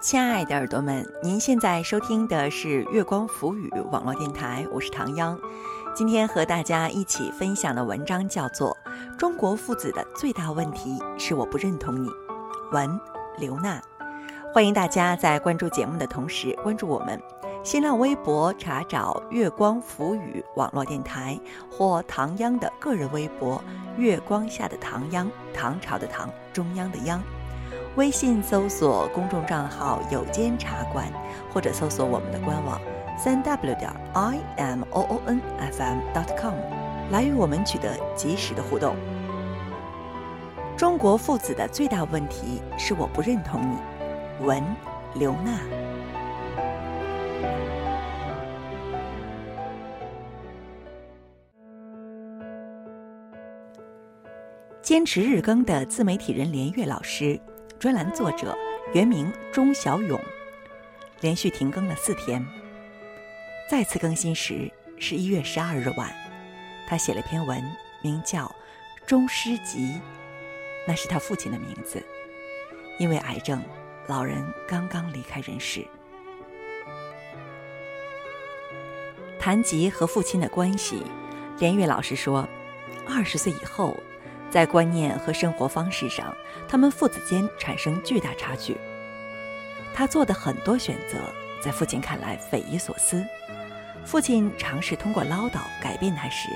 亲爱的耳朵们，您现在收听的是月光浮语网络电台，我是唐央。今天和大家一起分享的文章叫做《中国父子的最大问题是我不认同你》，文刘娜。欢迎大家在关注节目的同时关注我们。新浪微博查找“月光浮语”网络电台或唐央的个人微博“月光下的唐央”，唐朝的唐，中央的央。微信搜索公众账号“有间茶馆”，或者搜索我们的官网三 w 点 i m o o n f m dot com，来与我们取得及时的互动。中国父子的最大问题是我不认同你。文刘娜。坚持日更的自媒体人连月老师，专栏作者原名钟小勇，连续停更了四天。再次更新时是一月十二日晚，他写了篇文，名叫《钟诗集》，那是他父亲的名字。因为癌症，老人刚刚离开人世。谈及和父亲的关系，连月老师说，二十岁以后。在观念和生活方式上，他们父子间产生巨大差距。他做的很多选择，在父亲看来匪夷所思。父亲尝试通过唠叨改变他时，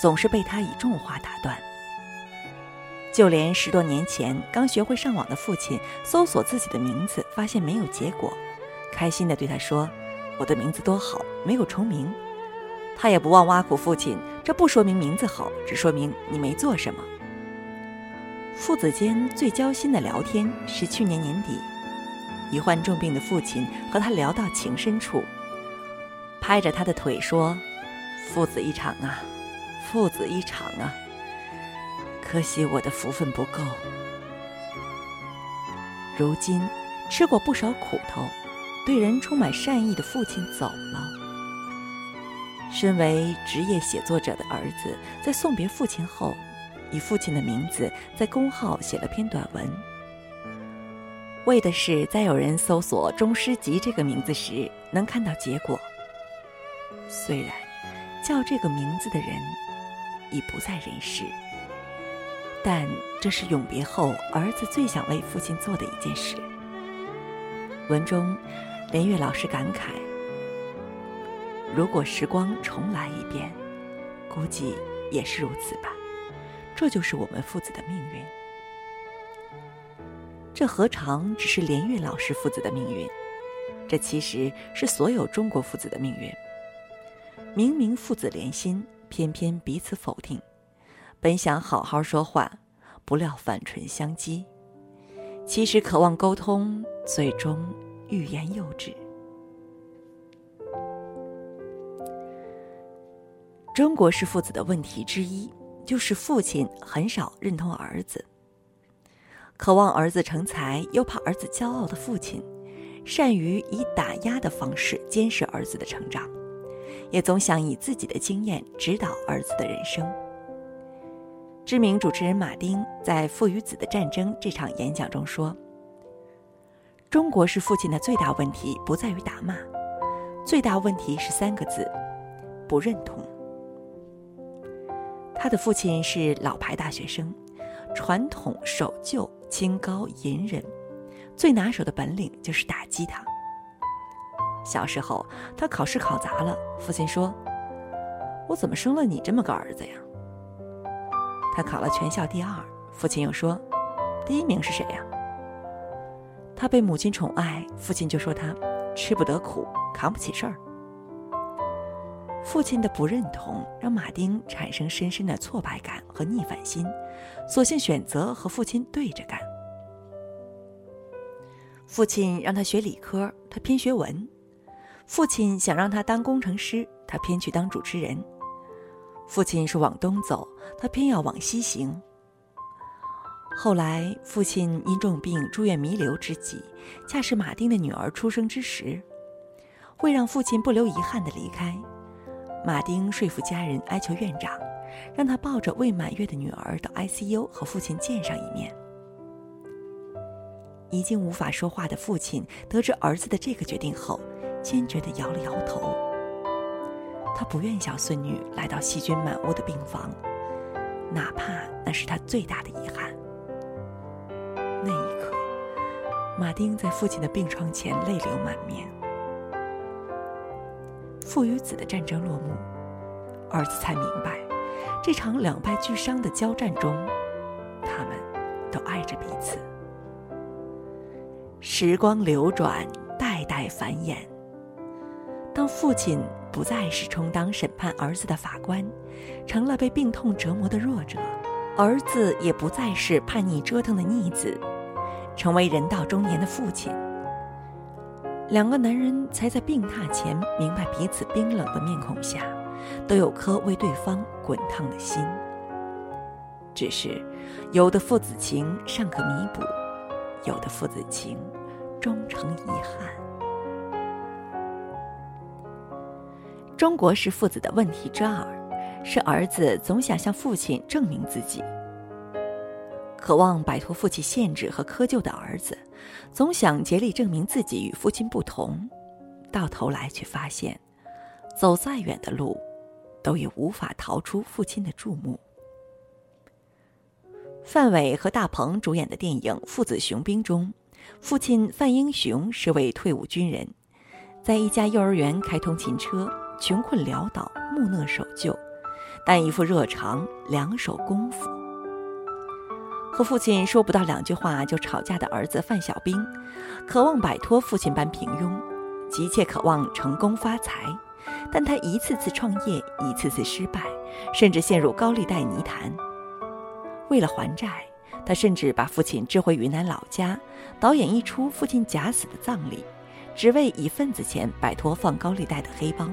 总是被他以重话打断。就连十多年前刚学会上网的父亲，搜索自己的名字，发现没有结果，开心地对他说：“我的名字多好，没有重名。”他也不忘挖苦父亲：“这不说明名字好，只说明你没做什么。”父子间最交心的聊天是去年年底，已患重病的父亲和他聊到情深处，拍着他的腿说：“父子一场啊，父子一场啊，可惜我的福分不够。如今吃过不少苦头，对人充满善意的父亲走了。身为职业写作者的儿子，在送别父亲后。”以父亲的名字在公号写了篇短文，为的是在有人搜索“钟诗集”这个名字时能看到结果。虽然叫这个名字的人已不在人世，但这是永别后儿子最想为父亲做的一件事。文中，连岳老师感慨：“如果时光重来一遍，估计也是如此吧。”这就是我们父子的命运。这何尝只是连岳老师父子的命运？这其实是所有中国父子的命运。明明父子连心，偏偏彼此否定。本想好好说话，不料反唇相讥。其实渴望沟通，最终欲言又止。中国式父子的问题之一。就是父亲很少认同儿子，渴望儿子成才，又怕儿子骄傲的父亲，善于以打压的方式监视儿子的成长，也总想以自己的经验指导儿子的人生。知名主持人马丁在《父与子的战争》这场演讲中说：“中国式父亲的最大问题不在于打骂，最大问题是三个字：不认同。”他的父亲是老牌大学生，传统守旧、清高隐忍，最拿手的本领就是打击他。小时候，他考试考砸了，父亲说：“我怎么生了你这么个儿子呀？”他考了全校第二，父亲又说：“第一名是谁呀？”他被母亲宠爱，父亲就说他吃不得苦，扛不起事儿。父亲的不认同让马丁产生深深的挫败感和逆反心，索性选择和父亲对着干。父亲让他学理科，他偏学文；父亲想让他当工程师，他偏去当主持人；父亲说往东走，他偏要往西行。后来，父亲因重病住院弥留之际，恰是马丁的女儿出生之时，会让父亲不留遗憾的离开。马丁说服家人哀求院长，让他抱着未满月的女儿到 ICU 和父亲见上一面。已经无法说话的父亲得知儿子的这个决定后，坚决地摇了摇头。他不愿小孙女来到细菌满屋的病房，哪怕那是他最大的遗憾。那一刻，马丁在父亲的病床前泪流满面。父与子的战争落幕，儿子才明白，这场两败俱伤的交战中，他们都爱着彼此。时光流转，代代繁衍。当父亲。不再是充当审判儿子的法官，成了被病痛折磨的弱者；儿子也不再是叛逆折腾的逆子，成为人到中年的父亲。两个男人才在病榻前明白彼此冰冷的面孔下，都有颗为对方滚烫的心。只是，有的父子情尚可弥补，有的父子情终成遗憾。中国式父子的问题之二，是儿子总想向父亲证明自己。渴望摆脱父亲限制和窠臼的儿子，总想竭力证明自己与父亲不同，到头来却发现，走再远的路，都也无法逃出父亲的注目。范伟和大鹏主演的电影《父子雄兵》中，父亲范英雄是位退伍军人，在一家幼儿园开通勤车。穷困潦倒，木讷守旧，但一副热肠，两手功夫。和父亲说不到两句话就吵架的儿子范小兵，渴望摆脱父亲般平庸，急切渴望成功发财，但他一次次创业，一次次失败，甚至陷入高利贷泥潭。为了还债，他甚至把父亲支回云南老家，导演一出父亲假死的葬礼，只为以份子钱摆脱放高利贷的黑帮。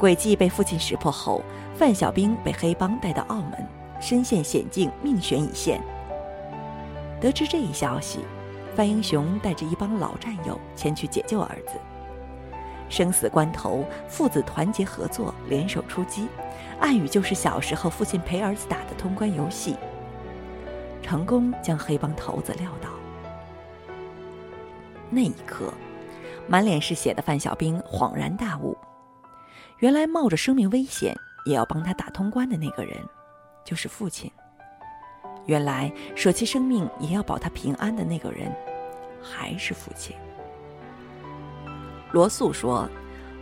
诡计被父亲识破后，范小兵被黑帮带到澳门，身陷险境，命悬一线。得知这一消息，范英雄带着一帮老战友前去解救儿子。生死关头，父子团结合作，联手出击，暗语就是小时候父亲陪儿子打的通关游戏，成功将黑帮头子撂倒。那一刻，满脸是血的范小兵恍然大悟。原来冒着生命危险也要帮他打通关的那个人，就是父亲。原来舍弃生命也要保他平安的那个人，还是父亲。罗素说：“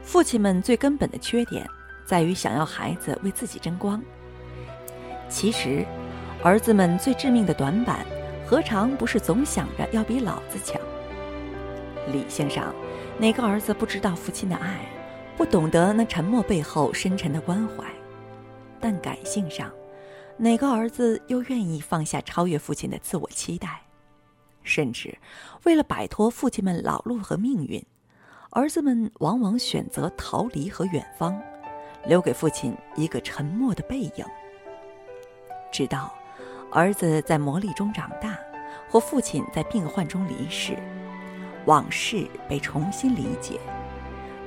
父亲们最根本的缺点，在于想要孩子为自己争光。其实，儿子们最致命的短板，何尝不是总想着要比老子强？理性上，哪个儿子不知道父亲的爱？”不懂得那沉默背后深沉的关怀，但感性上，哪个儿子又愿意放下超越父亲的自我期待？甚至，为了摆脱父亲们老路和命运，儿子们往往选择逃离和远方，留给父亲一个沉默的背影。直到儿子在磨砺中长大，或父亲在病患中离世，往事被重新理解。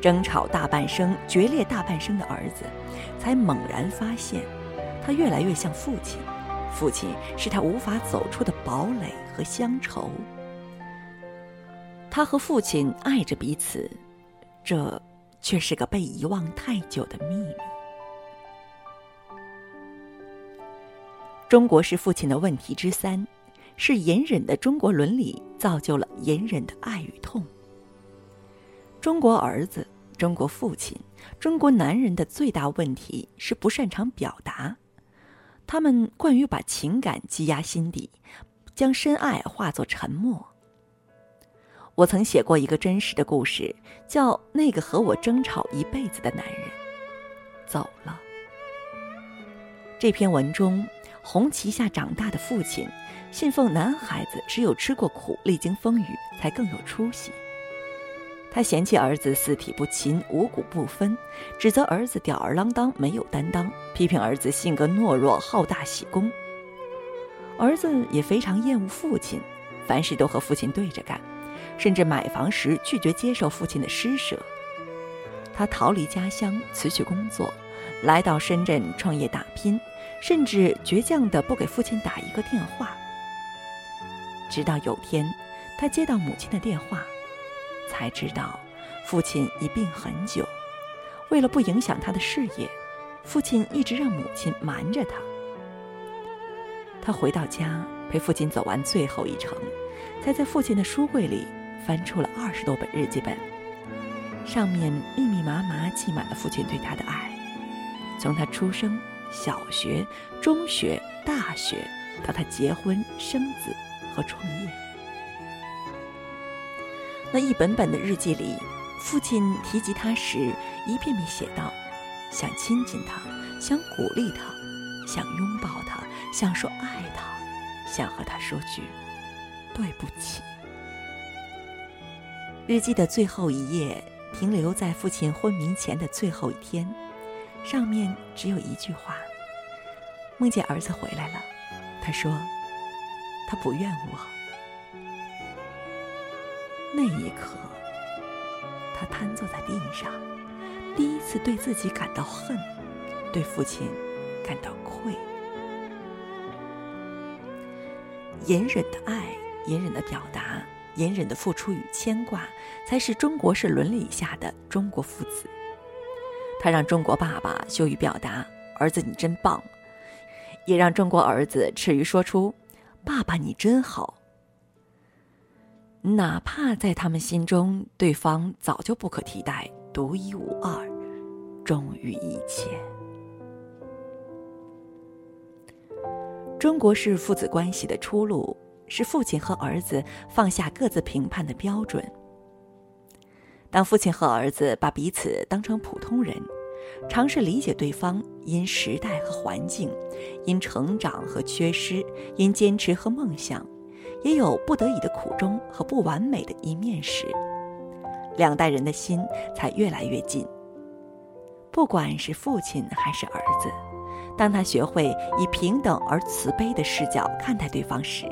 争吵大半生、决裂大半生的儿子，才猛然发现，他越来越像父亲，父亲是他无法走出的堡垒和乡愁。他和父亲爱着彼此，这却是个被遗忘太久的秘密。中国式父亲的问题之三，是隐忍的中国伦理造就了隐忍的爱与痛。中国儿子、中国父亲、中国男人的最大问题是不擅长表达，他们惯于把情感积压心底，将深爱化作沉默。我曾写过一个真实的故事，叫《那个和我争吵一辈子的男人走了》。这篇文中，红旗下长大的父亲，信奉男孩子只有吃过苦、历经风雨，才更有出息。他嫌弃儿子四体不勤、五谷不分，指责儿子吊儿郎当、没有担当，批评儿子性格懦弱、好大喜功。儿子也非常厌恶父亲，凡事都和父亲对着干，甚至买房时拒绝接受父亲的施舍。他逃离家乡，辞去工作，来到深圳创业打拼，甚至倔强地不给父亲打一个电话。直到有天，他接到母亲的电话，才知道父亲已病很久。为了不影响他的事业，父亲一直让母亲瞒着他。他回到家，陪父亲走完最后一程，才在父亲的书柜里翻出了二十多本日记本，上面密密麻麻记满了父亲对他的爱，从他出生、小学、中学、大学，到他结婚、生子和创业。那一本本的日记里，父亲提及他时，一遍遍写道：想亲近他，想鼓励他，想拥抱他。想说爱他，想和他说句对不起。日记的最后一页停留在父亲昏迷前的最后一天，上面只有一句话：梦见儿子回来了。他说他不怨我。那一刻，他瘫坐在地上，第一次对自己感到恨，对父亲感到愧。隐忍的爱，隐忍的表达，隐忍的付出与牵挂，才是中国式伦理下的中国父子。他让中国爸爸羞于表达“儿子你真棒”，也让中国儿子耻于说出“爸爸你真好”。哪怕在他们心中，对方早就不可替代、独一无二、忠于一切。中国式父子关系的出路是父亲和儿子放下各自评判的标准。当父亲和儿子把彼此当成普通人，尝试理解对方因时代和环境、因成长和缺失、因坚持和梦想，也有不得已的苦衷和不完美的一面时，两代人的心才越来越近。不管是父亲还是儿子。当他学会以平等而慈悲的视角看待对方时，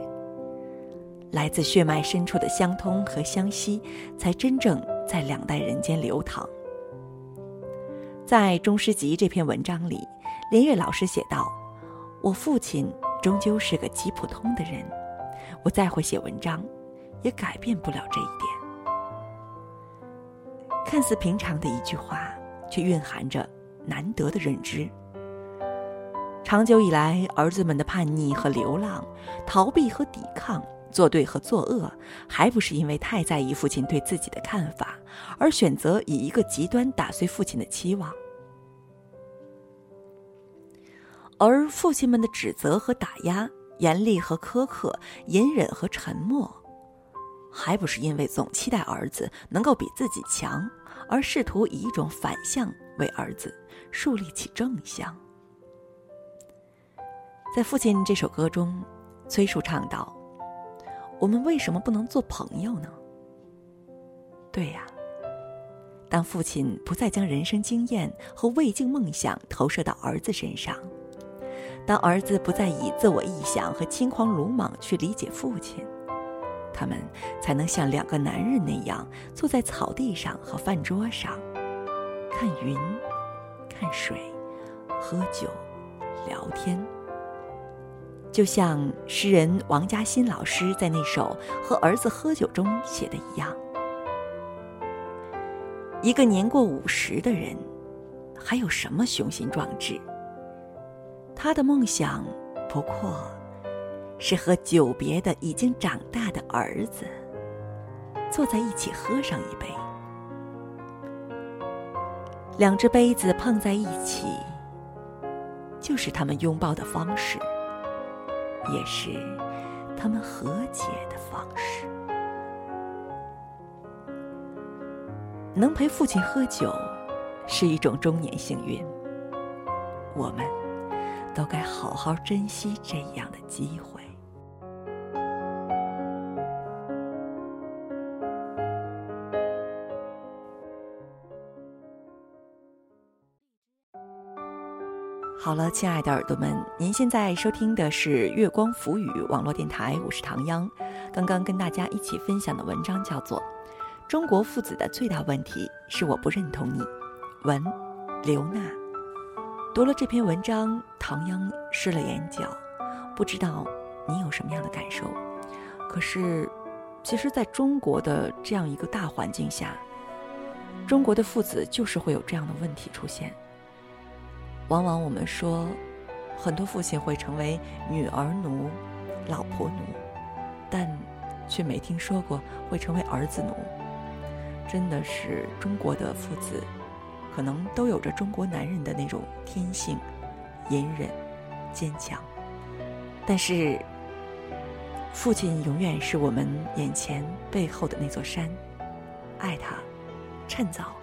来自血脉深处的相通和相惜，才真正在两代人间流淌。在《中诗集》这篇文章里，连岳老师写道：“我父亲终究是个极普通的人，我再会写文章，也改变不了这一点。”看似平常的一句话，却蕴含着难得的认知。长久以来，儿子们的叛逆和流浪、逃避和抵抗、作对和作恶，还不是因为太在意父亲对自己的看法，而选择以一个极端打碎父亲的期望；而父亲们的指责和打压、严厉和苛刻、隐忍和沉默，还不是因为总期待儿子能够比自己强，而试图以一种反向为儿子树立起正向。在《父亲》这首歌中，崔树唱道：“我们为什么不能做朋友呢？”对呀，当父亲不再将人生经验和未竟梦想投射到儿子身上，当儿子不再以自我臆想和轻狂鲁莽去理解父亲，他们才能像两个男人那样坐在草地上和饭桌上，看云，看水，喝酒，聊天。就像诗人王嘉欣老师在那首《和儿子喝酒》中写的一样，一个年过五十的人，还有什么雄心壮志？他的梦想，不过是和久别的已经长大的儿子坐在一起喝上一杯，两只杯子碰在一起，就是他们拥抱的方式。也是他们和解的方式。能陪父亲喝酒，是一种中年幸运。我们都该好好珍惜这样的机会。好了，亲爱的耳朵们，您现在收听的是月光浮语网络电台，我是唐央。刚刚跟大家一起分享的文章叫做《中国父子的最大问题是我不认同你》，文刘娜。读了这篇文章，唐央湿了眼角，不知道你有什么样的感受？可是，其实在中国的这样一个大环境下，中国的父子就是会有这样的问题出现。往往我们说，很多父亲会成为女儿奴、老婆奴，但却没听说过会成为儿子奴。真的是中国的父子，可能都有着中国男人的那种天性，隐忍、坚强。但是，父亲永远是我们眼前背后的那座山，爱他，趁早。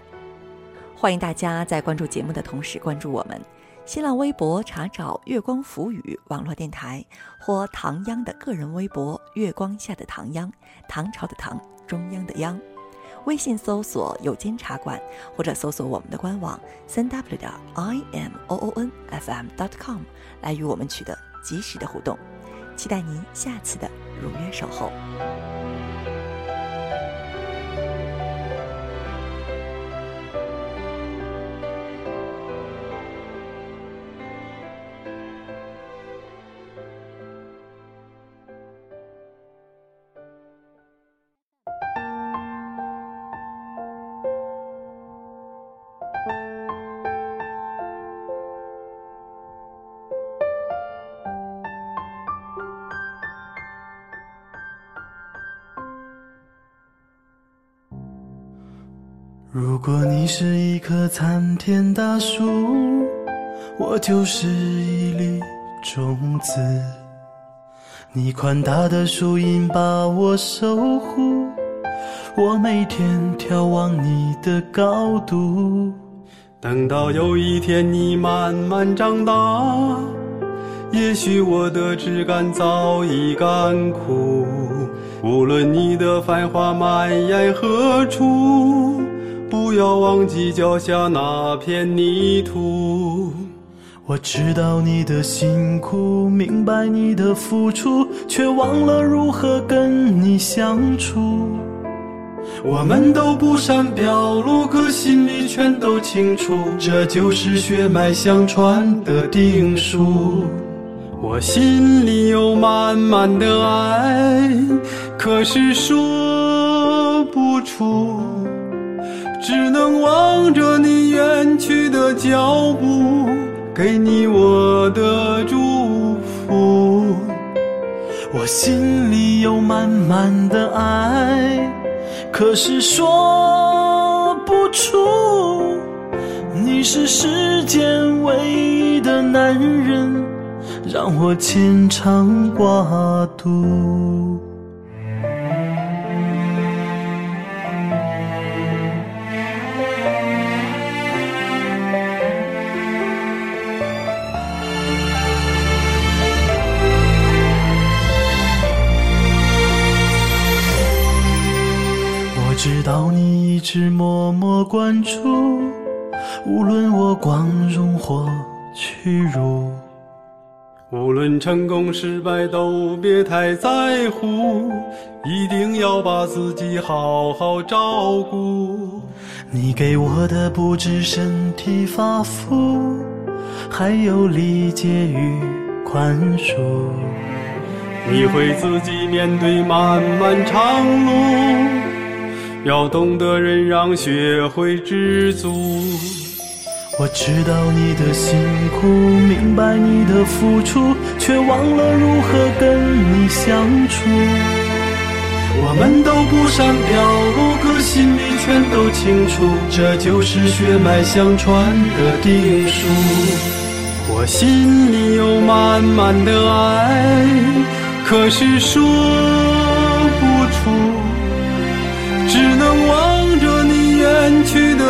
欢迎大家在关注节目的同时关注我们，新浪微博查找“月光浮语”网络电台，或唐央的个人微博“月光下的唐央”，唐朝的唐，中央的央。微信搜索“有间茶馆”，或者搜索我们的官网三 w 点 i m o o n f m dot com 来与我们取得及时的互动。期待您下次的如约守候。果你是一棵参天大树，我就是一粒种子。你宽大的树荫把我守护，我每天眺望你的高度。等到有一天你慢慢长大，也许我的枝干早已干枯。无论你的繁华蔓延何处。不要忘记脚下那片泥土。我知道你的辛苦，明白你的付出，却忘了如何跟你相处。我们都不善表露，可心里全都清楚，这就是血脉相传的定数。我心里有满满的爱，可是说不出。只能望着你远去的脚步，给你我的祝福。我心里有满满的爱，可是说不出。你是世间唯一的男人，让我牵肠挂肚。直默默关注，无论我光荣或屈辱，无论成功失败都别太在乎，一定要把自己好好照顾。你给我的不止身体发肤，还有理解与宽恕。你会自己面对漫漫长路。要懂得忍让，学会知足。我知道你的辛苦，明白你的付出，却忘了如何跟你相处。我们都不善表露，可心里全都清楚，这就是血脉相传的定数。我心里有满满的爱，可是说